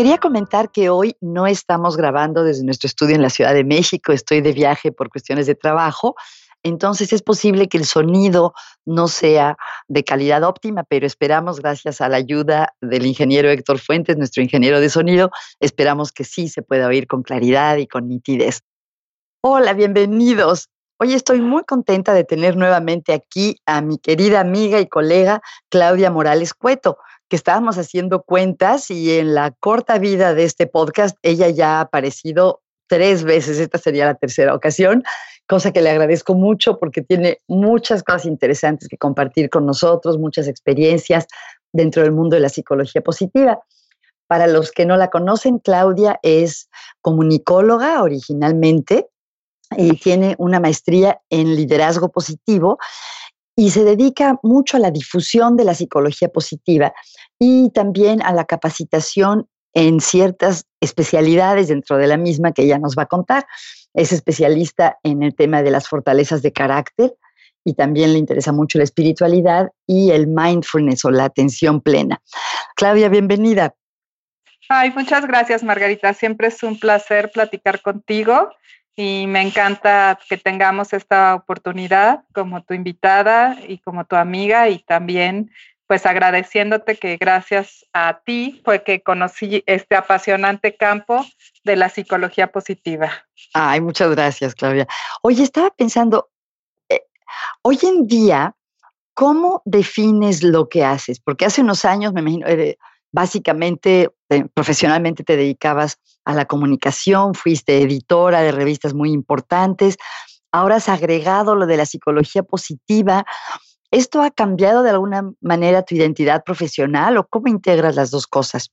Quería comentar que hoy no estamos grabando desde nuestro estudio en la Ciudad de México, estoy de viaje por cuestiones de trabajo, entonces es posible que el sonido no sea de calidad óptima, pero esperamos, gracias a la ayuda del ingeniero Héctor Fuentes, nuestro ingeniero de sonido, esperamos que sí se pueda oír con claridad y con nitidez. Hola, bienvenidos. Hoy estoy muy contenta de tener nuevamente aquí a mi querida amiga y colega Claudia Morales Cueto que estábamos haciendo cuentas y en la corta vida de este podcast ella ya ha aparecido tres veces, esta sería la tercera ocasión, cosa que le agradezco mucho porque tiene muchas cosas interesantes que compartir con nosotros, muchas experiencias dentro del mundo de la psicología positiva. Para los que no la conocen, Claudia es comunicóloga originalmente y tiene una maestría en liderazgo positivo y se dedica mucho a la difusión de la psicología positiva y también a la capacitación en ciertas especialidades dentro de la misma que ella nos va a contar. Es especialista en el tema de las fortalezas de carácter y también le interesa mucho la espiritualidad y el mindfulness o la atención plena. Claudia, bienvenida. Ay, muchas gracias, Margarita. Siempre es un placer platicar contigo y me encanta que tengamos esta oportunidad como tu invitada y como tu amiga y también pues agradeciéndote que gracias a ti fue que conocí este apasionante campo de la psicología positiva. Ay, muchas gracias, Claudia. Oye, estaba pensando, eh, hoy en día, ¿cómo defines lo que haces? Porque hace unos años, me imagino, eh, básicamente, eh, profesionalmente te dedicabas a la comunicación, fuiste editora de revistas muy importantes, ahora has agregado lo de la psicología positiva. ¿Esto ha cambiado de alguna manera tu identidad profesional o cómo integras las dos cosas?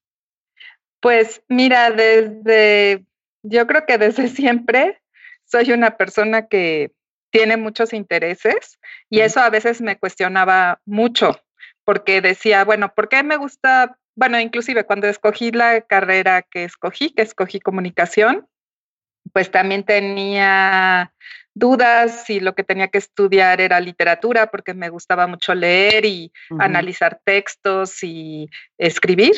Pues mira, desde, yo creo que desde siempre soy una persona que tiene muchos intereses y eso a veces me cuestionaba mucho porque decía, bueno, ¿por qué me gusta bueno, inclusive cuando escogí la carrera que escogí, que escogí comunicación, pues también tenía dudas si lo que tenía que estudiar era literatura, porque me gustaba mucho leer y analizar textos y escribir,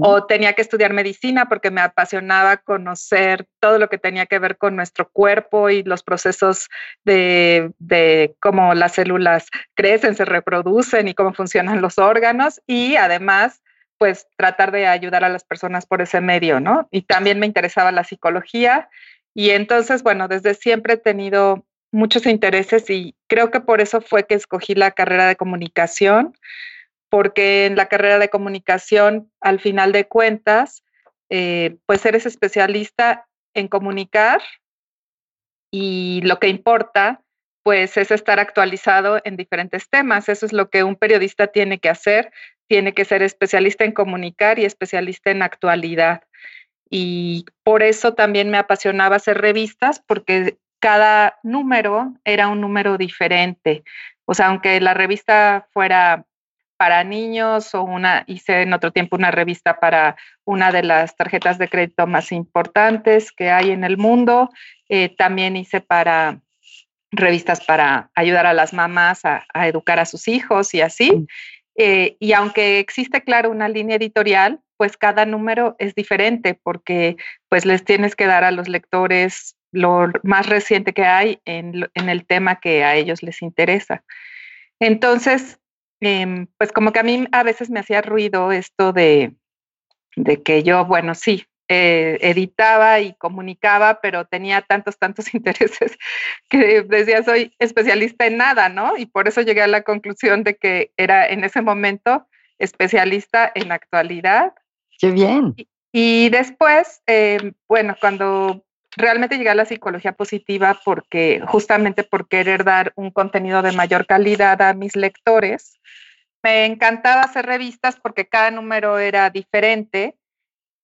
o tenía que estudiar medicina porque me apasionaba conocer todo lo que tenía que ver con nuestro cuerpo y los procesos de, de cómo las células crecen, se reproducen y cómo funcionan los órganos, y además pues tratar de ayudar a las personas por ese medio, ¿no? Y también me interesaba la psicología y entonces, bueno, desde siempre he tenido muchos intereses y creo que por eso fue que escogí la carrera de comunicación, porque en la carrera de comunicación, al final de cuentas, eh, pues eres especialista en comunicar y lo que importa pues es estar actualizado en diferentes temas. Eso es lo que un periodista tiene que hacer, tiene que ser especialista en comunicar y especialista en actualidad. Y por eso también me apasionaba hacer revistas, porque cada número era un número diferente. O sea, aunque la revista fuera para niños o una, hice en otro tiempo una revista para una de las tarjetas de crédito más importantes que hay en el mundo, eh, también hice para revistas para ayudar a las mamás a, a educar a sus hijos y así. Eh, y aunque existe, claro, una línea editorial, pues cada número es diferente porque pues les tienes que dar a los lectores lo más reciente que hay en, el tema que a ellos les interesa. Entonces, em, pues como que a mí a veces me hacía ruido esto de, de que yo, bueno, sí, eh, editaba y comunicaba, pero tenía tantos, tantos intereses que decía, soy especialista en nada, ¿no? Y por eso llegué a la conclusión de que era en ese momento especialista en actualidad. Qué bien. Y, después, em, bueno, cuando realmente llegué a la psicología positiva, porque justamente por querer dar un contenido de mayor calidad a mis lectores, me encantaba hacer revistas porque cada número era diferente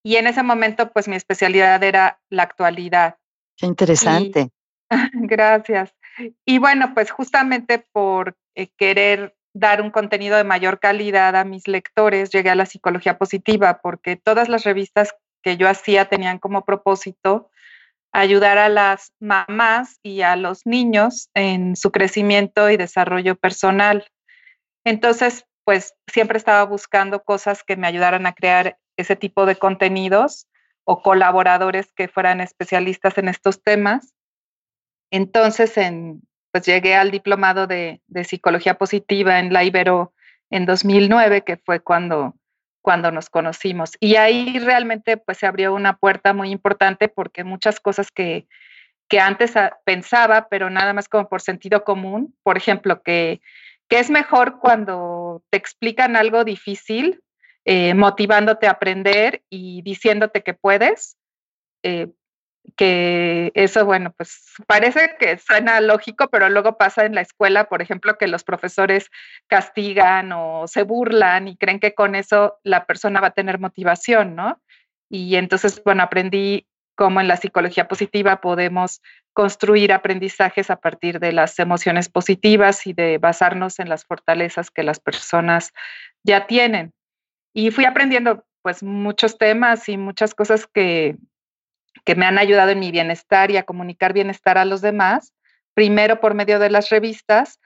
y en ese momento, pues mi especialidad era la actualidad. Qué interesante. gracias. Y bueno, pues justamente por eh, querer dar un contenido de mayor calidad a mis lectores, llegué a la psicología positiva, porque todas las revistas que yo hacía tenían como propósito ayudar a las mamás y a los niños en su crecimiento y desarrollo personal. Entonces, pues siempre estaba buscando cosas que me ayudaran a crear ese tipo de contenidos o colaboradores que fueran especialistas en estos temas. Entonces, en, pues llegué al diplomado de, de, psicología positiva en la Ibero en 2009, que fue cuando, cuando nos conocimos. Y ahí realmente pues se abrió una puerta muy importante porque muchas cosas que, que antes pensaba, pero nada más como por sentido común, por ejemplo, que, que es mejor cuando te explican algo difícil, eh, motivándote a aprender y diciéndote que puedes, eh, que eso, bueno, pues parece que suena lógico, pero luego pasa en la escuela, por ejemplo, que los profesores castigan o se burlan y creen que con eso la persona va a tener motivación, ¿no? Y entonces, bueno, aprendí cómo en la psicología positiva podemos construir aprendizajes a partir de las emociones positivas y de basarnos en las fortalezas que las personas ya tienen. Y fui aprendiendo pues muchos temas y muchas cosas que, que me han ayudado en mi bienestar y a comunicar bienestar a los demás, primero por medio de las revistas,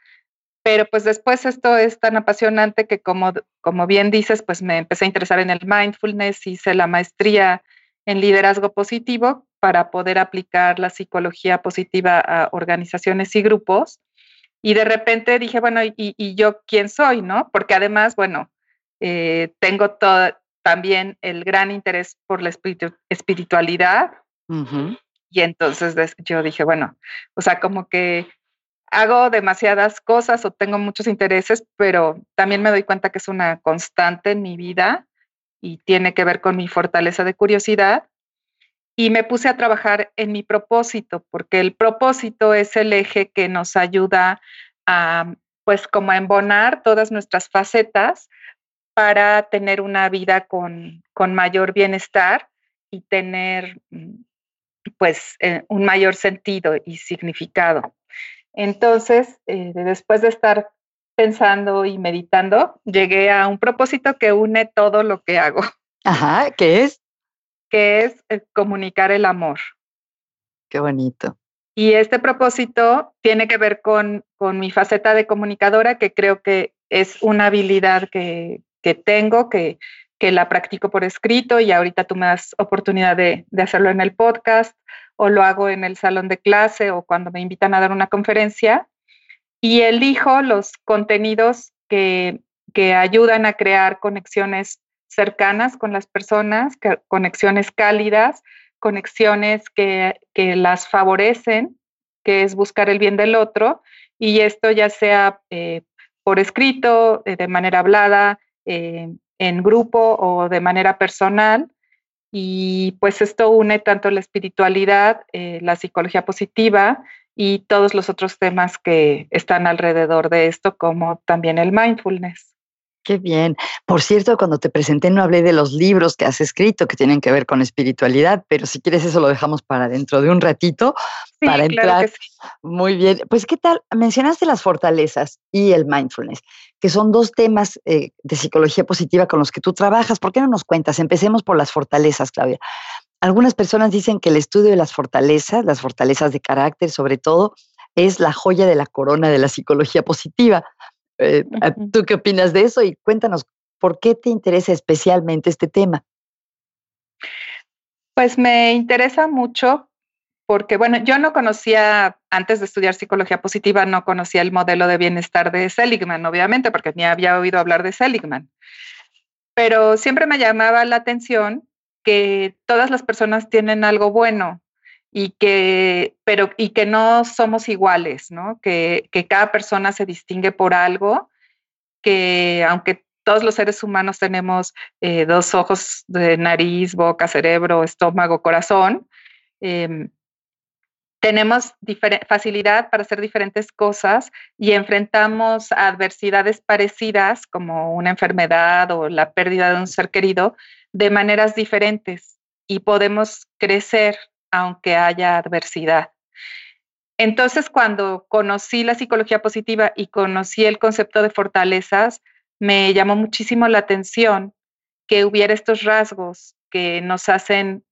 pero pues después esto es tan apasionante que como, como bien dices, pues me empecé a interesar en el mindfulness, hice la maestría en liderazgo positivo para poder aplicar la psicología positiva a organizaciones y grupos. Y de repente dije, bueno, ¿y, yo quién soy? ¿No? Porque además, bueno, eh, tengo todo, también el gran interés por la espiritualidad. Y entonces yo dije, bueno, o sea, como que hago demasiadas cosas o tengo muchos intereses, pero también me doy cuenta que es una constante en mi vida y tiene que ver con mi fortaleza de curiosidad. Y me puse a trabajar en mi propósito, porque el propósito es el eje que nos ayuda a, pues, como a embonar todas nuestras facetas para tener una vida con, con mayor bienestar y tener, mm, pues, eh, un mayor sentido y significado. Entonces, eh, después de estar pensando y meditando, llegué a un propósito que une todo lo que hago. Ajá, ¿qué es? Que es eh, comunicar el amor. Qué bonito. Y este propósito tiene que ver con, con mi faceta de comunicadora, que creo que es una habilidad que, que tengo, que, que, la practico por escrito y ahorita tú me das oportunidad de, de hacerlo en el podcast o lo hago en el salón de clase o cuando me invitan a dar una conferencia y elijo los contenidos que, ayudan a crear conexiones cercanas con las personas, conexiones cálidas, conexiones que, las favorecen, que es buscar el bien del otro, y esto ya sea eh, por escrito, eh, de manera hablada, eh, en grupo o de manera personal. Y pues esto une tanto la espiritualidad, la psicología positiva y todos los otros temas que están alrededor de esto, como también el mindfulness. Qué bien. Por cierto, cuando te presenté no hablé de los libros que has escrito que tienen que ver con espiritualidad, pero si quieres eso lo dejamos para dentro de un ratito, para entrar. Muy bien. Pues, ¿qué tal? Mencionaste las fortalezas y el mindfulness, que son dos temas eh, de psicología positiva con los que tú trabajas. ¿Por qué no nos cuentas? Empecemos por las fortalezas, Claudia. Algunas personas dicen que el estudio de las fortalezas, las fortalezas de carácter sobre todo, es la joya de la corona de la psicología positiva. Eh, ¿Tú qué opinas de eso? Y cuéntanos, ¿por qué te interesa especialmente este tema? Pues me interesa mucho porque, bueno, yo no conocía, antes de estudiar psicología positiva, no conocía el modelo de bienestar de Seligman, obviamente, porque ni había oído hablar de Seligman. Pero siempre me llamaba la atención que todas las personas tienen algo bueno y que, pero, y que no somos iguales, ¿no? Que, cada persona se distingue por algo, que aunque todos los seres humanos tenemos eh, dos ojos de nariz, boca, cerebro, estómago, corazón, em, tenemos facilidad para hacer diferentes cosas y enfrentamos adversidades parecidas como una enfermedad o la pérdida de un ser querido de maneras diferentes y podemos crecer aunque haya adversidad. Entonces, cuando conocí la psicología positiva y conocí el concepto de fortalezas, me llamó muchísimo la atención que hubiera estos rasgos que nos hacen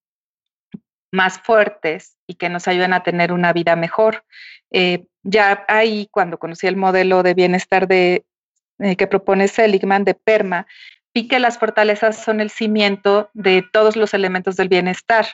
más fuertes y que nos ayudan a tener una vida mejor. Eh, ya ahí, cuando conocí el modelo de bienestar eh, que propone Seligman de PERMA, vi que las fortalezas son el cimiento de todos los elementos del bienestar,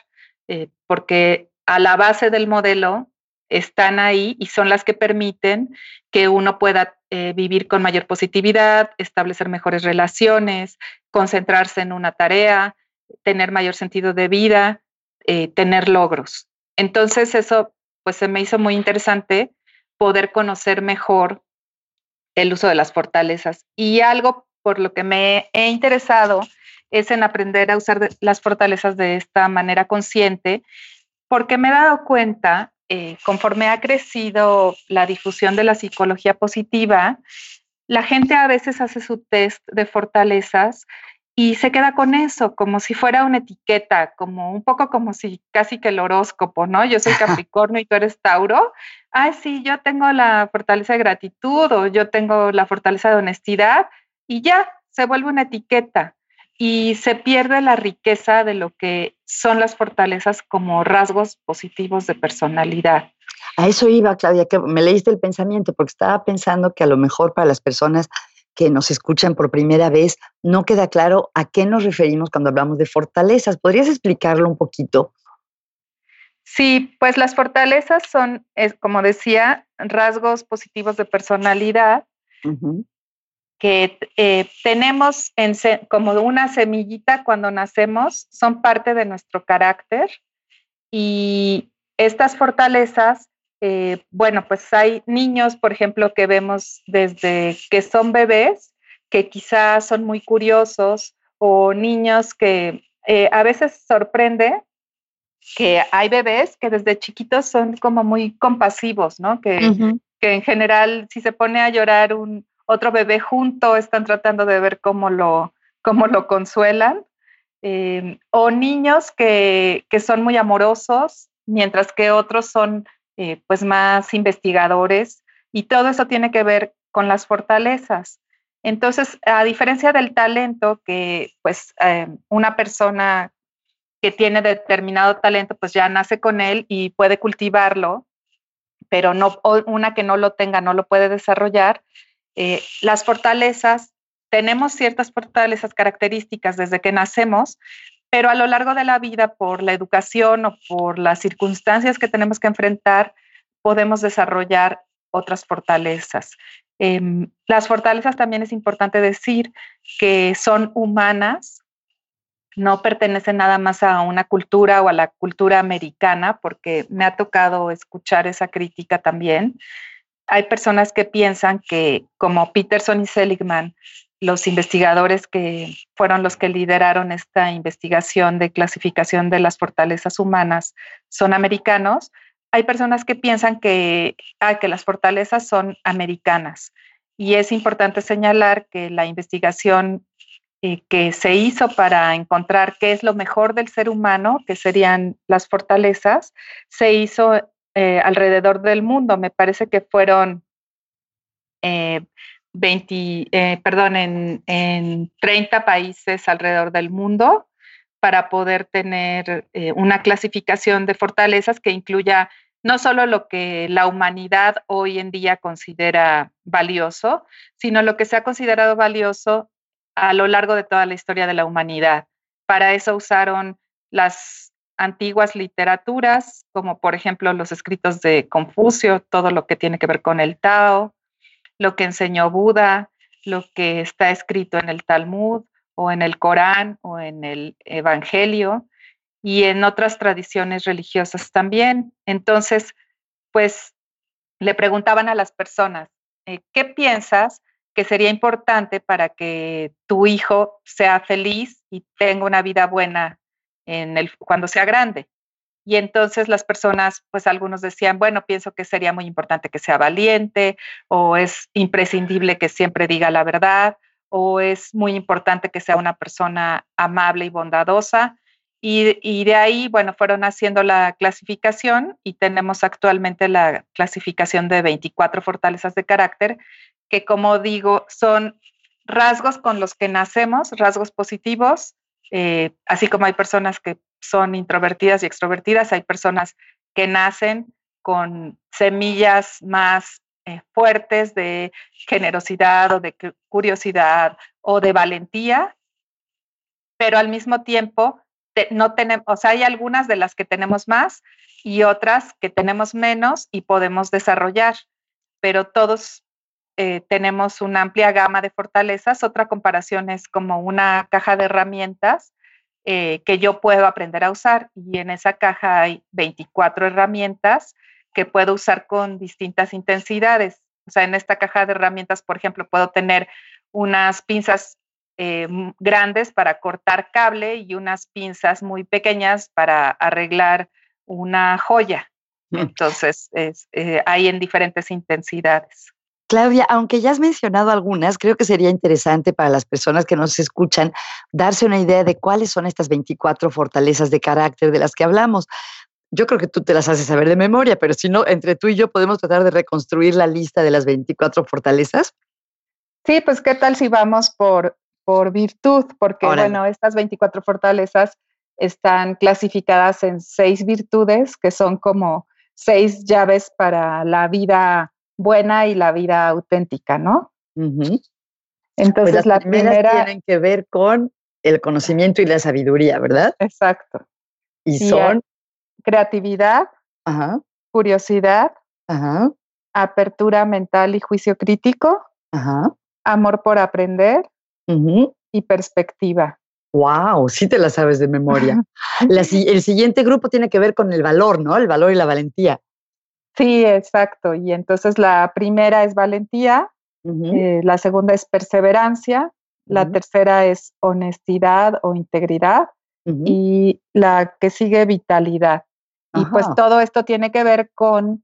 eh, porque a la base del modelo están ahí y son las que permiten que uno pueda eh, vivir con mayor positividad, establecer mejores relaciones, concentrarse en una tarea, tener mayor sentido de vida, eh, tener logros. Entonces eso pues se me hizo muy interesante poder conocer mejor el uso de las fortalezas. Y algo por lo que me he interesado es en aprender a usar las fortalezas de esta manera consciente, porque me he dado cuenta, eh, conforme ha crecido la difusión de la psicología positiva, la gente a veces hace su test de fortalezas y se queda con eso, como si fuera una etiqueta, como un poco como si casi que el horóscopo, ¿no? Yo soy Capricornio y tú eres Tauro. Ah, sí, yo tengo la fortaleza de gratitud o yo tengo la fortaleza de honestidad y ya se vuelve una etiqueta y se pierde la riqueza de lo que son las fortalezas como rasgos positivos de personalidad. A eso iba, Claudia, que me leíste el pensamiento, porque estaba pensando que a lo mejor para las personas que nos escuchan por primera vez, no queda claro a qué nos referimos cuando hablamos de fortalezas. ¿Podrías explicarlo un poquito? Sí, pues las fortalezas son, como decía, rasgos positivos de personalidad que eh, tenemos en como una semillita cuando nacemos, son parte de nuestro carácter y estas fortalezas eh, bueno, pues hay niños, por ejemplo, que vemos desde que son bebés, que quizás son muy curiosos, o niños que eh, a veces sorprende que hay bebés que desde chiquitos son como muy compasivos, ¿no? Que, que en general, si se pone a llorar un otro bebé junto, están tratando de ver cómo lo, cómo lo consuelan. Eh, o niños que, que son muy amorosos, mientras que otros son eh, pues más investigadores y todo eso tiene que ver con las fortalezas. Entonces, a diferencia del talento, que pues eh, una persona que tiene determinado talento, pues ya nace con él y puede cultivarlo, pero no una que no lo tenga no lo puede desarrollar. Eh, las fortalezas, tenemos ciertas fortalezas características desde que nacemos, pero a lo largo de la vida, por la educación o por las circunstancias que tenemos que enfrentar, podemos desarrollar otras fortalezas. Em, las fortalezas también es importante decir que son humanas, no pertenecen nada más a una cultura o a la cultura americana, porque me ha tocado escuchar esa crítica también. Hay personas que piensan que, como Peterson y Seligman, los investigadores que fueron los que lideraron esta investigación de clasificación de las fortalezas humanas son americanos, hay personas que piensan que, ah, que las fortalezas son americanas. Y es importante señalar que la investigación eh, que se hizo para encontrar qué es lo mejor del ser humano, que serían las fortalezas, se hizo eh, alrededor del mundo. Me parece que fueron eh, 20, eh, perdón, en, en, 30 países alrededor del mundo para poder tener eh, una clasificación de fortalezas que incluya no solo lo que la humanidad hoy en día considera valioso, sino lo que se ha considerado valioso a lo largo de toda la historia de la humanidad. Para eso usaron las antiguas literaturas, como por ejemplo los escritos de Confucio, todo lo que tiene que ver con el Tao, lo que enseñó Buda, lo que está escrito en el Talmud o en el Corán o en el Evangelio y en otras tradiciones religiosas también. Entonces, pues le preguntaban a las personas, eh, ¿qué piensas que sería importante para que tu hijo sea feliz y tenga una vida buena en el, cuando sea grande? Y entonces las personas, pues algunos decían, bueno, pienso que sería muy importante que sea valiente o es imprescindible que siempre diga la verdad o es muy importante que sea una persona amable y bondadosa. Y, de ahí, bueno, fueron haciendo la clasificación y tenemos actualmente la clasificación de 24 fortalezas de carácter, que como digo, son rasgos con los que nacemos, rasgos positivos, eh, así como hay personas que son introvertidas y extrovertidas, hay personas que nacen con semillas más eh, fuertes de generosidad o de curiosidad o de valentía pero al mismo tiempo no tenemos, o sea, hay algunas de las que tenemos más y otras que tenemos menos y podemos desarrollar, pero todos eh, tenemos una amplia gama de fortalezas. Otra comparación es como una caja de herramientas eh, que yo puedo aprender a usar y en esa caja hay 24 herramientas que puedo usar con distintas intensidades. O sea, en esta caja de herramientas, por ejemplo, puedo tener unas pinzas eh, grandes para cortar cable y unas pinzas muy pequeñas para arreglar una joya. Mm. Entonces, es, hay en diferentes intensidades. Claudia, aunque ya has mencionado algunas, creo que sería interesante para las personas que nos escuchan darse una idea de cuáles son estas 24 fortalezas de carácter de las que hablamos. Yo creo que tú te las haces saber de memoria, pero si no, entre tú y yo podemos tratar de reconstruir la lista de las 24 fortalezas. Sí, pues qué tal si vamos por, por virtud, porque bueno, estas 24 fortalezas están clasificadas en seis virtudes, que son como seis llaves para la vida buena y la vida auténtica, ¿no? Pues Entonces, la primera tienen que ver con el conocimiento y la sabiduría, ¿verdad? Exacto. Y, son creatividad, curiosidad, apertura mental y juicio crítico, amor por aprender y perspectiva. Wow, sí te la sabes de memoria. el siguiente grupo tiene que ver con el valor, ¿no? El valor y la valentía. Sí, exacto. Y entonces la primera es valentía, eh, la segunda es perseverancia, la tercera es honestidad o integridad y la que sigue vitalidad. Y pues todo esto tiene que ver con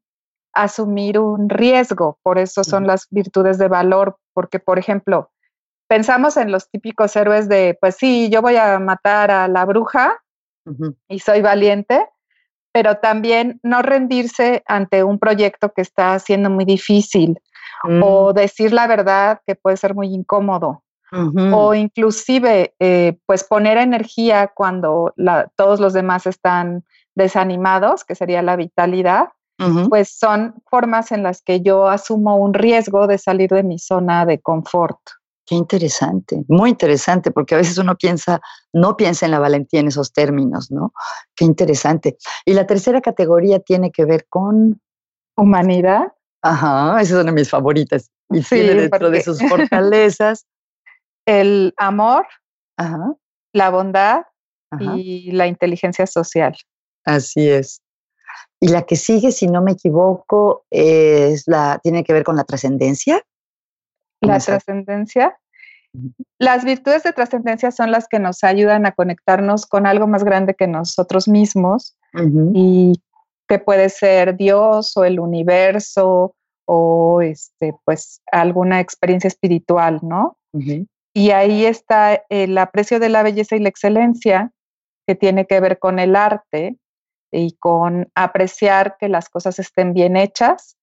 asumir un riesgo, por eso son las virtudes de valor, porque por ejemplo, pensamos en los típicos héroes de, pues sí, yo voy a matar a la bruja y soy valiente, pero también no rendirse ante un proyecto que está siendo muy difícil o mm. decir la verdad que puede ser muy incómodo. O inclusive, eh, pues poner energía cuando todos los demás están desanimados, que sería la vitalidad, pues son formas en las que yo asumo un riesgo de salir de mi zona de confort. Qué interesante, muy interesante, porque a veces uno piensa, no piensa en la valentía en esos términos, ¿no? Qué interesante. Y la tercera categoría tiene que ver con humanidad. Ajá, esa es una de mis favoritas. Y sí, dentro de sus fortalezas el amor, la bondad y la inteligencia social. Así es. Y la que sigue, si no me equivoco, es la tiene que ver con la trascendencia. La trascendencia. Las virtudes de trascendencia son las que nos ayudan a conectarnos con algo más grande que nosotros mismos y que puede ser Dios o el universo o este, pues alguna experiencia espiritual, ¿no? Y ahí está el aprecio de la belleza y la excelencia, que tiene que ver con el arte y con apreciar que las cosas estén bien hechas,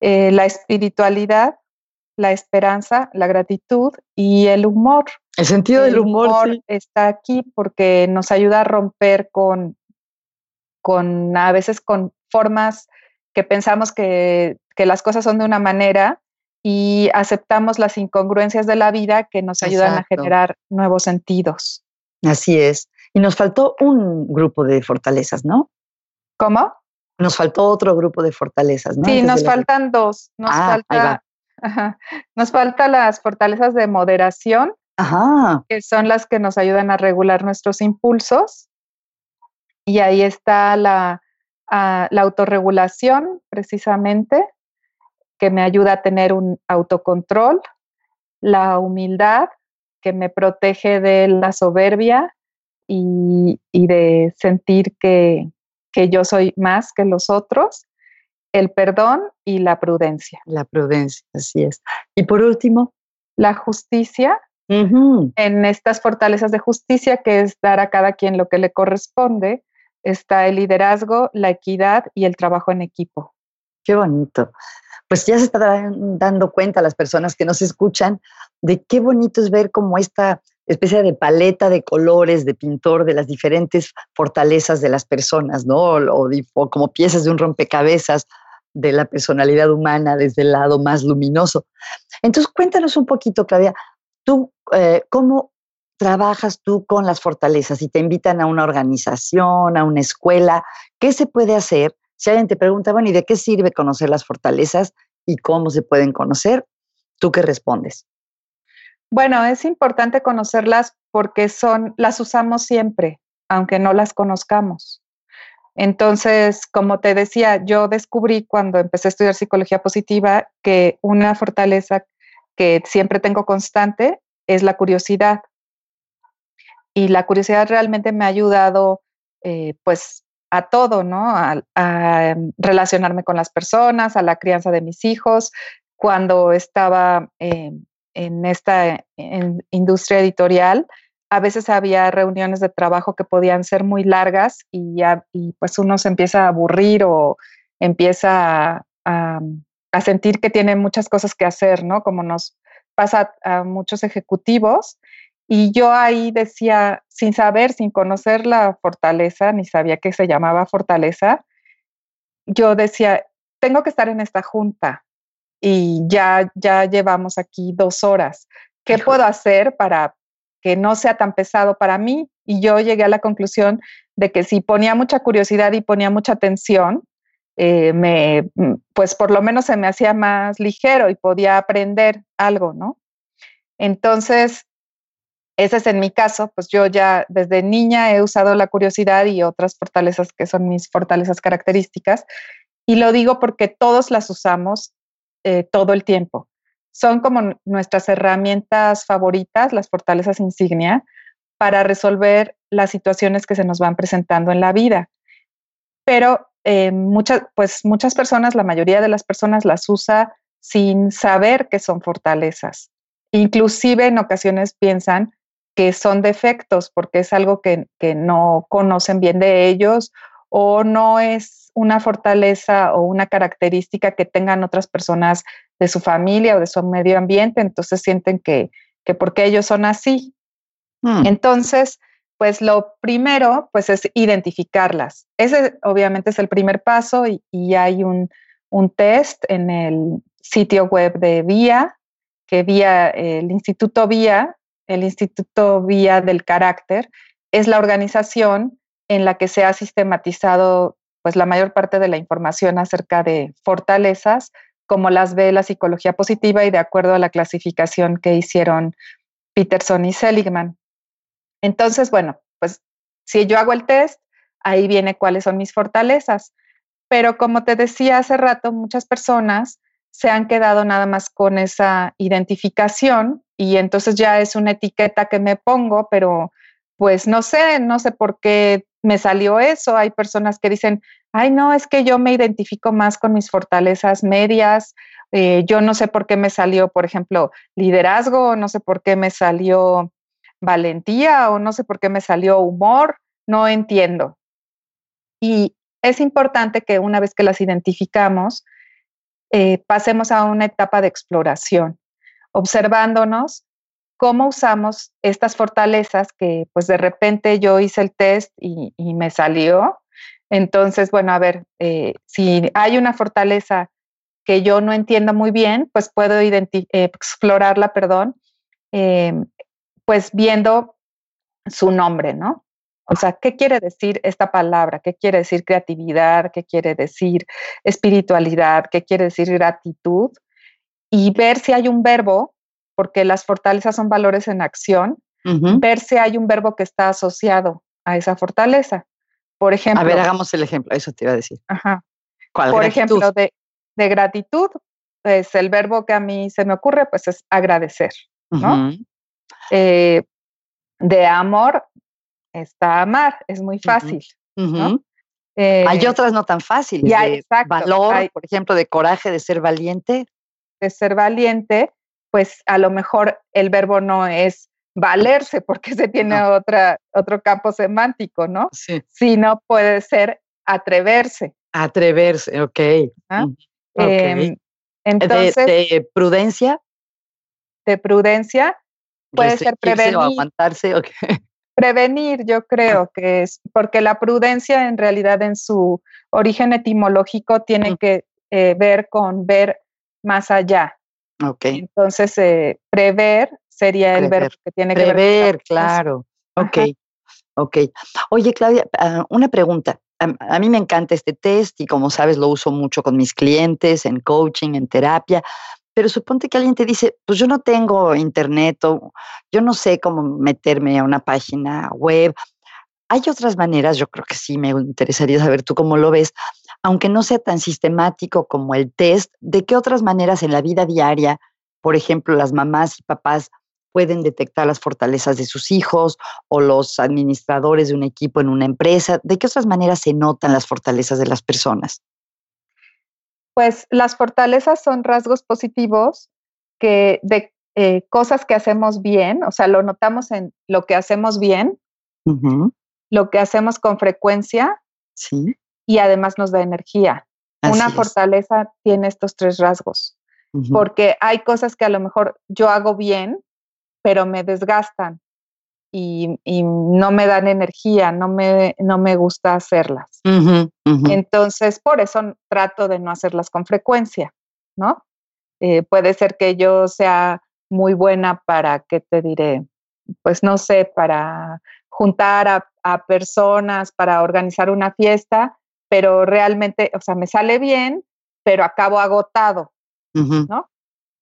eh, la espiritualidad, la esperanza, la gratitud y el humor. El sentido del humor, está aquí porque nos ayuda a romper con, con a veces con formas que pensamos que, las cosas son de una manera y aceptamos las incongruencias de la vida que nos ayudan a generar nuevos sentidos. Así es. Y nos faltó un grupo de fortalezas, ¿no? ¿Cómo? Nos faltó otro grupo de fortalezas, ¿no? Sí, nos faltan dos. Nos ah, falta nos faltan las fortalezas de moderación, que son las que nos ayudan a regular nuestros impulsos. Y ahí está la, ah, la autorregulación, precisamente, que me ayuda a tener un autocontrol. La humildad, que me protege de la soberbia y, de sentir que, que yo soy más que los otros el perdón y la prudencia. La prudencia, así es. Y por último, la justicia. En estas fortalezas de justicia, que es dar a cada quien lo que le corresponde, está el liderazgo, la equidad y el trabajo en equipo. Qué bonito. Pues ya se están dando cuenta las personas que nos escuchan de qué bonito es ver cómo esta especie de paleta de colores de pintor de las diferentes fortalezas de las personas, ¿no? O, como piezas de un rompecabezas de la personalidad humana desde el lado más luminoso. Entonces, cuéntanos un poquito, Claudia, tú, eh, ¿cómo trabajas tú con las fortalezas? Si te invitan a una organización, a una escuela, ¿qué se puede hacer? Si alguien te pregunta, bueno, ¿y de qué sirve conocer las fortalezas y cómo se pueden conocer? ¿Tú qué respondes? Bueno, es importante conocerlas porque son, las usamos siempre, aunque no las conozcamos. Entonces, como te decía, yo descubrí cuando empecé a estudiar psicología positiva que una fortaleza que siempre tengo constante es la curiosidad. Y la curiosidad realmente me ha ayudado, eh, pues, a todo, ¿no? A, relacionarme con las personas, a la crianza de mis hijos. Cuando estaba en esta industria editorial, a veces había reuniones de trabajo que podían ser muy largas y, ya, y pues uno se empieza a aburrir o empieza a, a, sentir que tiene muchas cosas que hacer, ¿no? Como nos pasa a muchos ejecutivos. Y yo ahí decía, sin saber, sin conocer la fortaleza, ni sabía que se llamaba fortaleza, yo decía, tengo que estar en esta junta y ya, ya llevamos aquí dos horas. ¿Qué puedo hacer para que no sea tan pesado para mí. Y yo llegué a la conclusión de que si ponía mucha curiosidad y ponía mucha atención, eh, me, mm, pues por lo menos se me hacía más ligero y podía aprender algo, ¿no? Entonces, ese es en mi caso, pues yo ya desde niña he usado la curiosidad y otras fortalezas que son mis fortalezas características. Y lo digo porque todos las usamos eh, todo el tiempo son como nuestras herramientas favoritas, las fortalezas insignia, para resolver las situaciones que se nos van presentando en la vida. Pero eh, muchas, pues muchas personas, la mayoría de las personas las usa sin saber que son fortalezas. Inclusive en ocasiones piensan que son defectos porque es algo que, que no conocen bien de ellos o no es una fortaleza o una característica que tengan otras personas de su familia o de su medio ambiente, entonces sienten que, que porque ellos son así. Hmm. Entonces, pues lo primero, pues es identificarlas. Ese obviamente es el primer paso y, y hay un, un, test en el sitio web de VIA, que VIA, el Instituto VIA, el Instituto VIA del Carácter, es la organización en la que se ha sistematizado pues la mayor parte de la información acerca de fortalezas, como las ve la psicología positiva y de acuerdo a la clasificación que hicieron Peterson y Seligman. Entonces, bueno, pues si yo hago el test, ahí viene cuáles son mis fortalezas. Pero como te decía hace rato, muchas personas se han quedado nada más con esa identificación y entonces ya es una etiqueta que me pongo, pero pues no sé, no sé por qué me salió eso. Hay personas que dicen, ay, no, es que yo me identifico más con mis fortalezas medias. Eh, yo no sé por qué me salió, por ejemplo, liderazgo, no sé por qué me salió valentía o no sé por qué me salió humor, no entiendo. Y es importante que una vez que las identificamos, eh, pasemos a una etapa de exploración, observándonos cómo usamos estas fortalezas que pues de repente yo hice el test y, me salió. Entonces, bueno, a ver, eh, si hay una fortaleza que yo no entiendo muy bien, pues puedo eh, explorarla, perdón, em, pues viendo su nombre, ¿no? O sea, ¿qué quiere decir esta palabra? ¿Qué quiere decir creatividad? ¿Qué quiere decir espiritualidad? ¿Qué quiere decir gratitud? Y ver si hay un verbo porque las fortalezas son valores en acción, ver si hay un verbo que está asociado a esa fortaleza. Por ejemplo. A ver, hagamos el ejemplo, eso te iba a decir. Ajá. ¿Cuál? Por ejemplo, de, gratitud, pues el verbo que a mí se me ocurre, pues es agradecer, ¿no? Eh, de amor está amar, es muy fácil, ¿no? hay eh, otras no tan fáciles. de valor, por ejemplo, de coraje, de ser valiente. De ser valiente, pues a lo mejor el verbo no es valerse porque se tiene otra, otro campo semántico, ¿no? Sí. Sino puede ser atreverse. Atreverse, ok. ¿Ah? Em, entonces, de, prudencia. De prudencia puede ser prevenir. O aguantarse, Prevenir, yo creo que es, porque la prudencia en realidad en su origen etimológico tiene que eh, ver con ver más allá. Okay. Entonces, eh, prever sería el verbo que tiene que ver. claro. Ok, ok. Oye, Claudia, ah, una pregunta. A, mí me encanta este test y como sabes lo uso mucho con mis clientes en coaching, en terapia, pero suponte que alguien te dice, pues yo no tengo internet o yo no sé cómo meterme a una página web. Hay otras maneras, yo creo que sí, me interesaría saber tú cómo lo ves, aunque no sea tan sistemático como el test, ¿de qué otras maneras en la vida diaria, por ejemplo, las mamás y papás pueden detectar las fortalezas de sus hijos o los administradores de un equipo en una empresa? ¿De qué otras maneras se notan las fortalezas de las personas? Pues las fortalezas son rasgos positivos que de eh, cosas que hacemos bien, o sea, lo notamos en lo que hacemos bien, lo que hacemos con frecuencia sí. Y además nos da energía. Una fortaleza tiene estos tres rasgos, porque hay cosas que a lo mejor yo hago bien, pero me desgastan y, no me dan energía, no me, no me gusta hacerlas. Entonces, por eso trato de no hacerlas con frecuencia, ¿no? Eh, puede ser que yo sea muy buena para, ¿qué te diré? Pues no sé, para juntar a, a personas, para organizar una fiesta, pero realmente, o sea, me sale bien, pero acabo agotado, ¿no?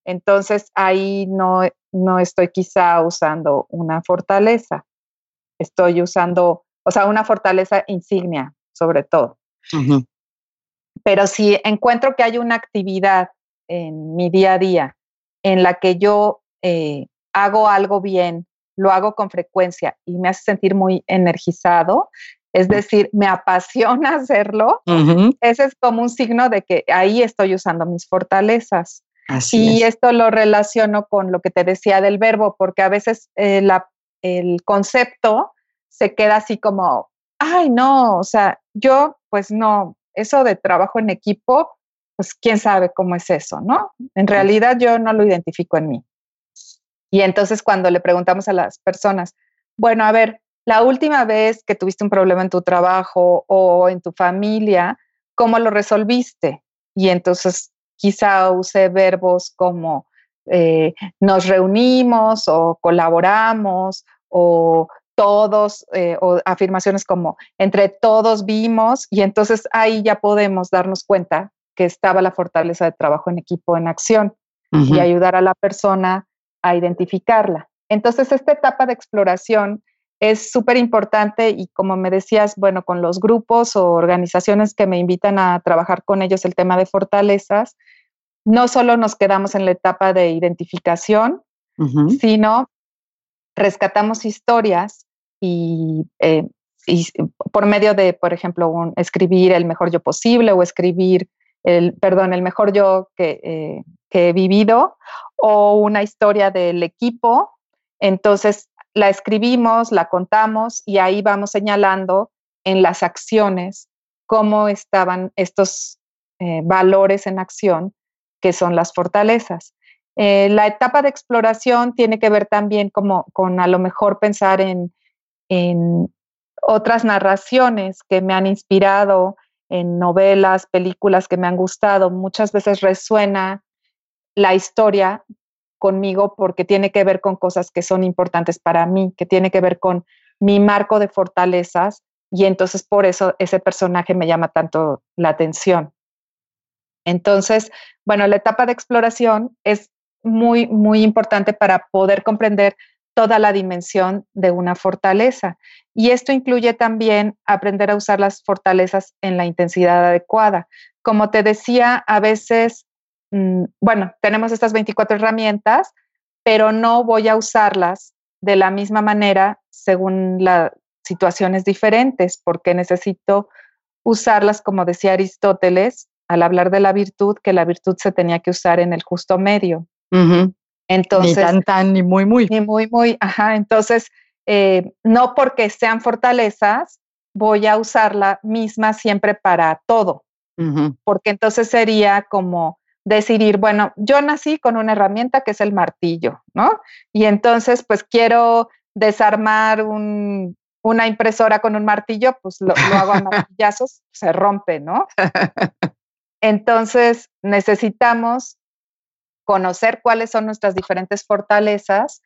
Entonces ahí no, no estoy quizá usando una fortaleza, estoy usando, o sea, una fortaleza insignia sobre todo. Pero si encuentro que hay una actividad en mi día a día en la que yo eh, hago algo bien, lo hago con frecuencia y me hace sentir muy energizado, es decir, me apasiona hacerlo, ese es como un signo de que ahí estoy usando mis fortalezas. Y esto lo relaciono con lo que te decía del verbo, porque a veces eh, el concepto se queda así como, ay, no, o sea, yo pues no, eso de trabajo en equipo, pues quién sabe cómo es eso, ¿no? En realidad yo no lo identifico en mí. Y entonces cuando le preguntamos a las personas, bueno, a ver, la última vez que tuviste un problema en tu trabajo o en tu familia, ¿cómo lo resolviste? Y entonces quizá use verbos como eh, nos reunimos o colaboramos o todos, eh, o afirmaciones como entre todos vimos, y entonces ahí ya podemos darnos cuenta que estaba la fortaleza de trabajo en equipo en acción y ayudar a la persona a identificarla. Entonces, esta etapa de exploración es súper importante y como me decías, bueno, con los grupos o organizaciones que me invitan a trabajar con ellos el tema de fortalezas, no solo nos quedamos en la etapa de identificación, sino rescatamos historias y, eh, por medio de, por ejemplo, escribir el mejor yo posible o escribir el, perdón, el mejor yo que, eh, que he vivido o una historia del equipo. Entonces, la escribimos, la contamos y ahí vamos señalando en las acciones cómo estaban estos eh, valores en acción, que son las fortalezas. Eh, la etapa de exploración tiene que ver también como, con a lo mejor pensar en, en otras narraciones que me han inspirado, en novelas, películas que me han gustado. Muchas veces resuena la historia conmigo porque tiene que ver con cosas que son importantes para mí, que tiene que ver con mi marco de fortalezas y entonces por eso ese personaje me llama tanto la atención. Entonces, bueno, la etapa de exploración es muy, muy importante para poder comprender toda la dimensión de una fortaleza. Y esto incluye también aprender a usar las fortalezas en la intensidad adecuada. Como te decía, a veces bueno, tenemos estas 24 herramientas, pero no voy a usarlas de la misma manera según las situaciones diferentes, porque necesito usarlas, como decía Aristóteles, al hablar de la virtud, que la virtud se tenía que usar en el justo medio. Entonces, ni tan, tan, ni muy, muy. Ni muy, muy, ajá. Entonces, eh, no porque sean fortalezas, voy a usar la misma siempre para todo, porque entonces sería como decidir, bueno, yo nací con una herramienta que es el martillo, ¿no? Y entonces, pues quiero desarmar una impresora con un martillo, pues lo, hago a martillazos, se rompe, ¿no? Entonces, necesitamos conocer cuáles son nuestras diferentes fortalezas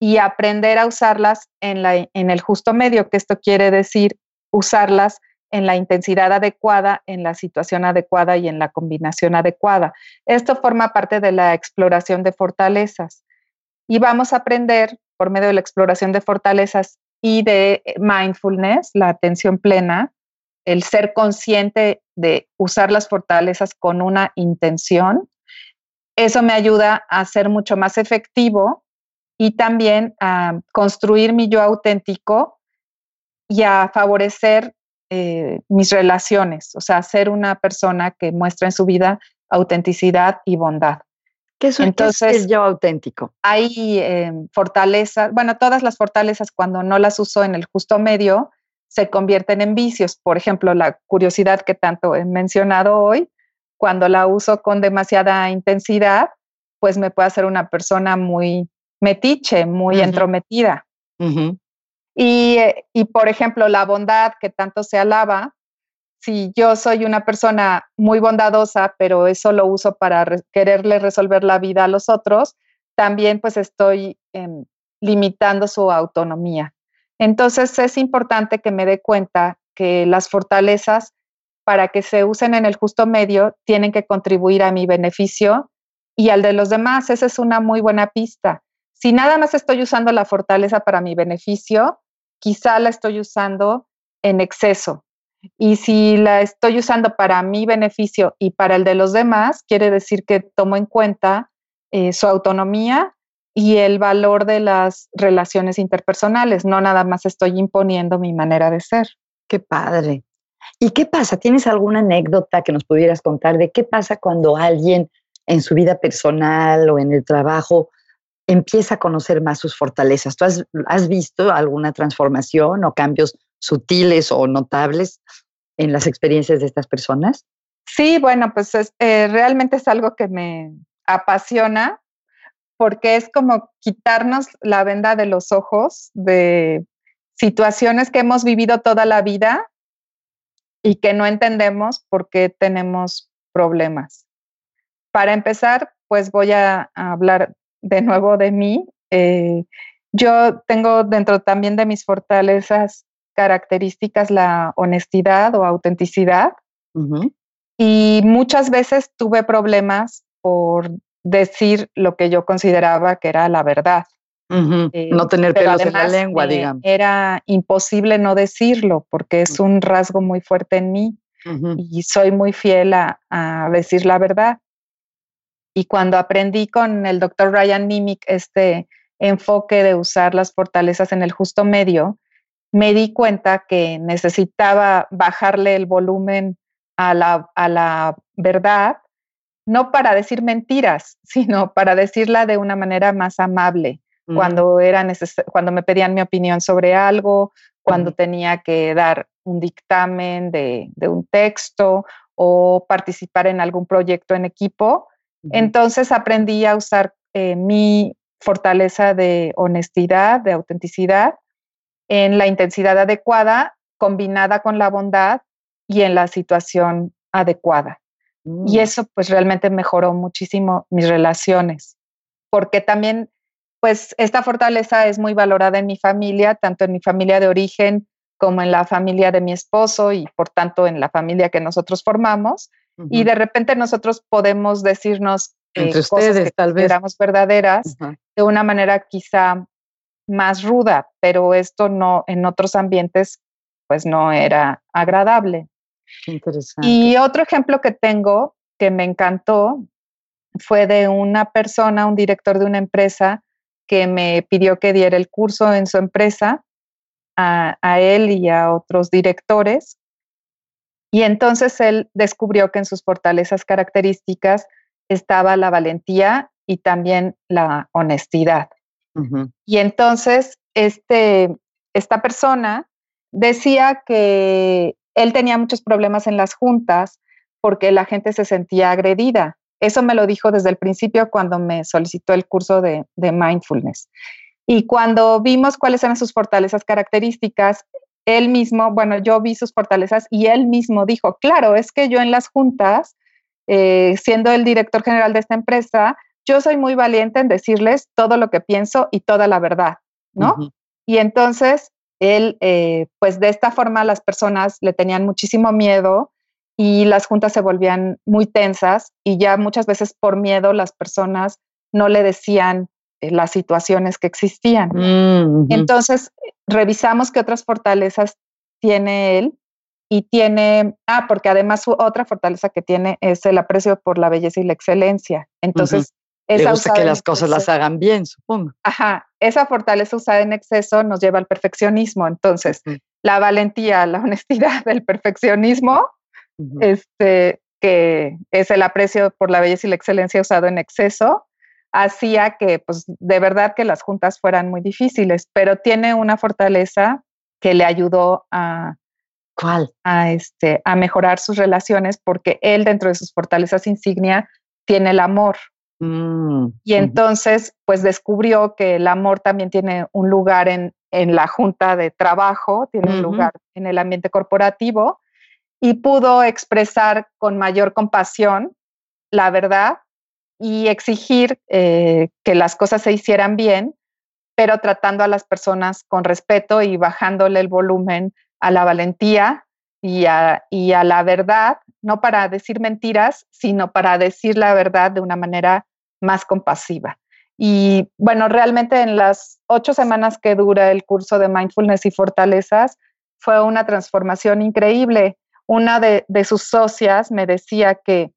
y aprender a usarlas en, la, en el justo medio, que esto quiere decir usarlas en la intensidad adecuada, en la situación adecuada y en la combinación adecuada. Esto forma parte de la exploración de fortalezas. Y vamos a aprender por medio de la exploración de fortalezas y de mindfulness, la atención plena, el ser consciente de usar las fortalezas con una intención. Eso me ayuda a ser mucho más efectivo y también a construir mi yo auténtico y a favorecer eh, mis relaciones, o sea, ser una persona que muestra en su vida autenticidad y bondad. ¿Qué es, Entonces, el yo auténtico? Hay eh, fortalezas, bueno, todas las fortalezas cuando no las uso en el justo medio se convierten en vicios. Por ejemplo, la curiosidad que tanto he mencionado hoy, cuando la uso con demasiada intensidad, pues me puede hacer una persona muy metiche, muy entrometida. Eh, y, por ejemplo, la bondad que tanto se alaba, si yo soy una persona muy bondadosa, pero eso lo uso para quererle resolver la vida a los otros, también pues estoy em, limitando su autonomía. Entonces es importante que me dé cuenta que las fortalezas, para que se usen en el justo medio, tienen que contribuir a mi beneficio y al de los demás. Esa es una muy buena pista. Si nada más estoy usando la fortaleza para mi beneficio, quizá la estoy usando en exceso. Y si la estoy usando para mi beneficio y para el de los demás, quiere decir que tomo en cuenta eh, su autonomía y el valor de las relaciones interpersonales. No nada más estoy imponiendo mi manera de ser. Qué padre. ¿Y qué pasa? ¿Tienes alguna anécdota que nos pudieras contar de qué pasa cuando alguien en su vida personal o en el trabajo empieza a conocer más sus fortalezas. ¿Tú has, visto alguna transformación o cambios sutiles o notables en las experiencias de estas personas? Sí, bueno, pues eh, realmente es algo que me apasiona porque es como quitarnos la venda de los ojos de situaciones que hemos vivido toda la vida y que no entendemos por qué tenemos problemas. Para empezar, pues voy a hablar de nuevo de mí. Eh, yo tengo dentro también de mis fortalezas características la honestidad o autenticidad. Y muchas veces tuve problemas por decir lo que yo consideraba que era la verdad. Eh, no tener pelos en la lengua, digamos. Era imposible no decirlo porque es un rasgo muy fuerte en mí y soy muy fiel a, decir la verdad. Y cuando aprendí con el doctor Ryan Nimick este enfoque de usar las fortalezas en el justo medio, me di cuenta que necesitaba bajarle el volumen a la, a la verdad, no para decir mentiras, sino para decirla de una manera más amable. Cuando, era cuando me pedían mi opinión sobre algo, cuando tenía que dar un dictamen de, de un texto o participar en algún proyecto en equipo, entonces aprendí a usar eh, mi fortaleza de honestidad, de autenticidad, en la intensidad adecuada, combinada con la bondad y en la situación adecuada. Y mm. eso pues realmente mejoró muchísimo mis relaciones, porque también pues esta fortaleza es muy valorada en mi familia, tanto en mi familia de origen como en la familia de mi esposo y por tanto en la familia que nosotros formamos. Y de repente nosotros podemos decirnos Entre cosas que tal vez verdaderas de una manera quizá más ruda, pero esto no en otros ambientes pues no era agradable. Interesante. Y otro ejemplo que tengo que me encantó fue de una persona, un director de una empresa que me pidió que diera el curso en su empresa a, a él y a otros directores y entonces él descubrió que en sus fortalezas características estaba la valentía y también la honestidad. Y entonces este, esta persona decía que él tenía muchos problemas en las juntas porque la gente se sentía agredida. Eso me lo dijo desde el principio cuando me solicitó el curso de, de mindfulness. Y cuando vimos cuáles eran sus fortalezas características, él mismo, bueno, yo vi sus fortalezas y él mismo dijo, claro, es que yo en las juntas, eh, siendo el director general de esta empresa, yo soy muy valiente en decirles todo lo que pienso y toda la verdad, ¿no? Y entonces él, eh, pues de esta forma las personas le tenían muchísimo miedo y las juntas se volvían muy tensas y ya muchas veces por miedo las personas no le decían las situaciones que existían. Mm, entonces revisamos qué otras fortalezas tiene él y tiene, ah, porque además su otra fortaleza que tiene es el aprecio por la belleza y la excelencia. Entonces, Le gusta que las cosas las hagan bien, supongo. Ajá, esa fortaleza usada en exceso nos lleva al perfeccionismo. Entonces, la valentía, la honestidad, el perfeccionismo, este, que es el aprecio por la belleza y la excelencia usado en exceso, hacía que, pues, de verdad que las juntas fueran muy difíciles, pero tiene una fortaleza que le ayudó a ¿Cuál? A, este, a mejorar sus relaciones porque él dentro de sus fortalezas insignia tiene el amor. Mm, y entonces, pues descubrió que el amor también tiene un lugar en, en la junta de trabajo, tiene un lugar en el ambiente corporativo y pudo expresar con mayor compasión la verdad y exigir eh, que las cosas se hicieran bien, pero tratando a las personas con respeto y bajándole el volumen a la valentía y a, y a la verdad, no para decir mentiras, sino para decir la verdad de una manera más compasiva. Y bueno, realmente en las ocho semanas que dura el curso de mindfulness y fortalezas, fue una transformación increíble. Una de, sus socias me decía que,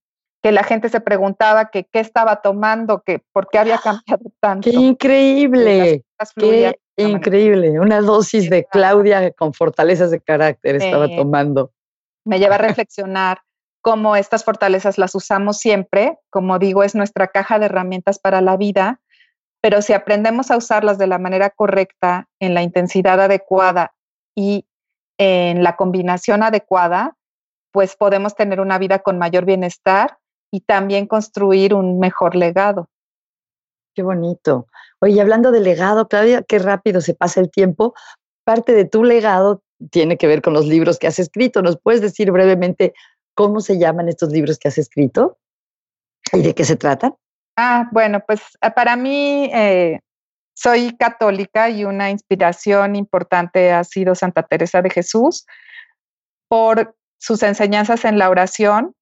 que, la gente se preguntaba que qué estaba tomando, que por qué había cambiado tanto. ¡Qué increíble! Qué increíble. Una dosis de Claudia con fortalezas de carácter estaba tomando. Me lleva a reflexionar cómo estas fortalezas las usamos siempre. Como digo, es nuestra caja de herramientas para la vida, pero si aprendemos a usarlas de la manera correcta, en la intensidad adecuada y en la combinación adecuada, pues podemos tener una vida con mayor bienestar y también construir un mejor legado. Qué bonito. Oye, hablando de legado, Claudia, qué rápido se pasa el tiempo. Parte de tu legado tiene que ver con los libros que has escrito. ¿Nos puedes decir brevemente cómo se llaman estos libros que has escrito y de qué se tratan? Ah, bueno, pues ah, para mí eh, soy católica y una inspiración importante ha sido Santa Teresa de Jesús por sus enseñanzas en la oración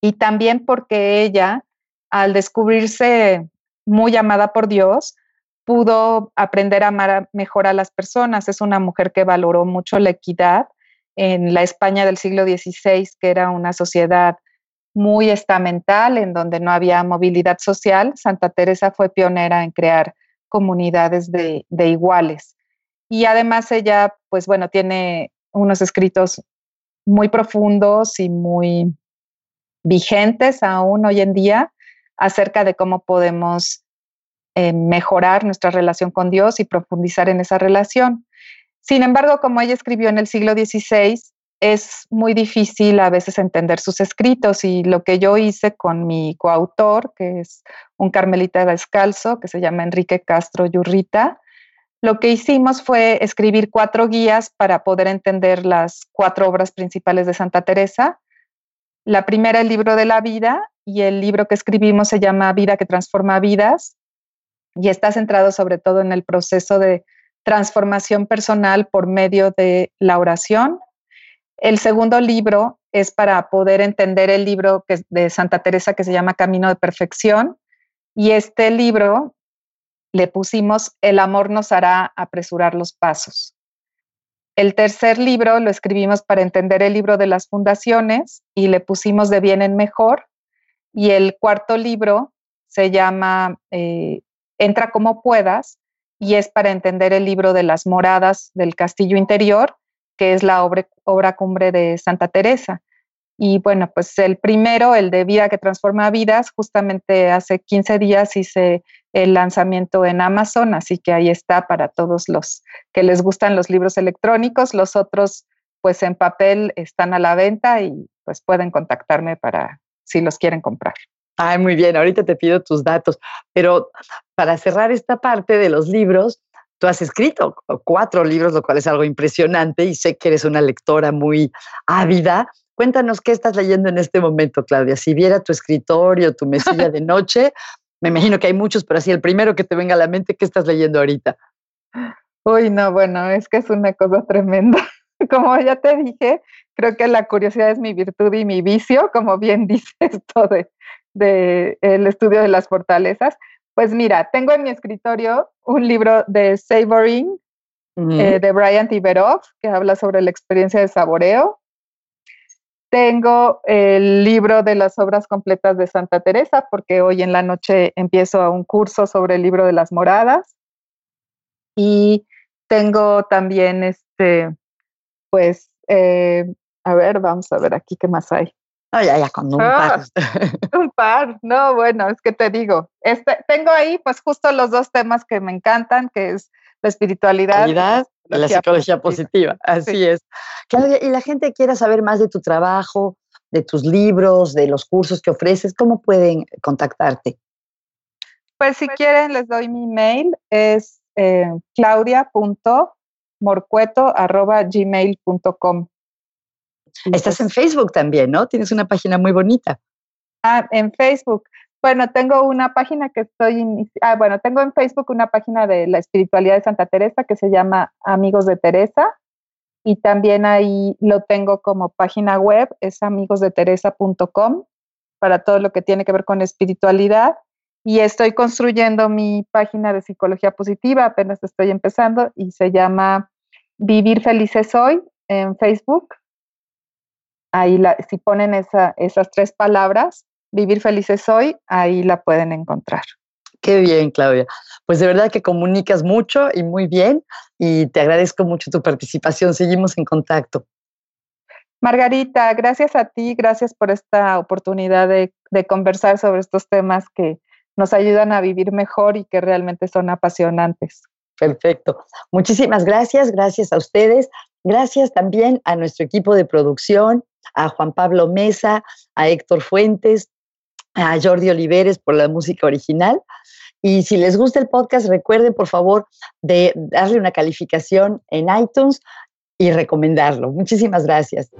y también porque ella, al descubrirse muy amada por Dios, pudo aprender a amar mejor a las personas. Es una mujer que valoró mucho la equidad en la España del siglo XVI, que era una sociedad muy estamental, en donde no había movilidad social. Santa Teresa fue pionera en crear comunidades de, de iguales. Y además ella, pues bueno, tiene unos escritos muy profundos y muy vigentes aún hoy en día acerca de cómo podemos eh, mejorar nuestra relación con Dios y profundizar en esa relación. Sin embargo, como ella escribió en el siglo XVI, es muy difícil a veces entender sus escritos y lo que yo hice con mi coautor, que es un carmelita descalzo, que se llama Enrique Castro Yurrita, lo que hicimos fue escribir cuatro guías para poder entender las cuatro obras principales de Santa Teresa. La primera, el libro de la vida, y el libro que escribimos se llama Vida que transforma vidas y está centrado sobre todo en el proceso de transformación personal por medio de la oración. El segundo libro es para poder entender el libro de Santa Teresa que se llama Camino de Perfección y este libro le pusimos El amor nos hará apresurar los pasos. El tercer libro lo escribimos para entender el libro de las fundaciones y le pusimos de bien en mejor y el cuarto libro se llama eh, Entra como puedas y es para entender el libro de las moradas del castillo interior, que es la obra, obra cumbre de Santa Teresa. Y bueno, pues el primero, el de Vida que transforma vidas, justamente hace 15 días hice el lanzamiento en Amazon, así que ahí está para todos los que les gustan los libros electrónicos. Los otros, pues en papel, están a la venta y pues pueden contactarme para si los quieren comprar. Ay, muy bien, ahorita te pido tus datos, pero para cerrar esta parte de los libros, tú has escrito cuatro libros, lo cual es algo impresionante y sé que eres una lectora muy ávida. Cuéntanos qué estás leyendo en este momento, Claudia. Si viera tu escritorio, tu mesilla de noche, Me imagino que hay muchos, pero así el primero que te venga a la mente, ¿qué estás leyendo ahorita? Uy, no, bueno, es que es una cosa tremenda. Como ya te dije, creo que la curiosidad es mi virtud y mi vicio, como bien dice esto de, de el estudio de las fortalezas. Pues mira, tengo en mi escritorio un libro de Savoring eh, de Brian Tiberov, que habla sobre la experiencia de saboreo. Tengo el libro de las obras completas de Santa Teresa, porque hoy en la noche empiezo un curso sobre el libro de las moradas. Y tengo también este, pues, eh, a ver, vamos a ver aquí qué más hay. No, ya, ya, con un par. Ah, un par, no, bueno, es que te digo, este, tengo ahí pues justo los dos temas que me encantan, que es la espiritualidad. y la psicología positiva, así es. Claudia, y la gente quiera saber más de tu trabajo, de tus libros, de los cursos que ofreces, ¿cómo pueden contactarte? Pues si quieren, les doy mi mail, es eh, claudia.morcueto.gmail.com. Estás en Facebook también, ¿no? Tienes una página muy bonita. Ah, en Facebook. Bueno, tengo una página que estoy, ah, bueno, tengo en Facebook una página de la espiritualidad de Santa Teresa que se llama Amigos de Teresa y también ahí lo tengo como página web, es amigosdeteresa.com para todo lo que tiene que ver con espiritualidad y estoy construyendo mi página de psicología positiva, apenas estoy empezando y se llama Vivir Felices Hoy en Facebook. Ahí la, si ponen esas tres palabras, vivir felices hoy, ahí la pueden encontrar. Qué bien, Claudia. Pues de verdad que comunicas mucho y muy bien y te agradezco mucho tu participación. Seguimos en contacto. Margarita, gracias a ti, gracias por esta oportunidad de, de, conversar sobre estos temas que nos ayudan a vivir mejor y que realmente son apasionantes. Perfecto. Muchísimas gracias, gracias a ustedes, gracias también a nuestro equipo de producción, a Juan Pablo Mesa, a Héctor Fuentes, a Jordi Oliveres por la música original. Y si les gusta el podcast, recuerden por favor de darle una calificación en iTunes y recomendarlo. Muchísimas gracias.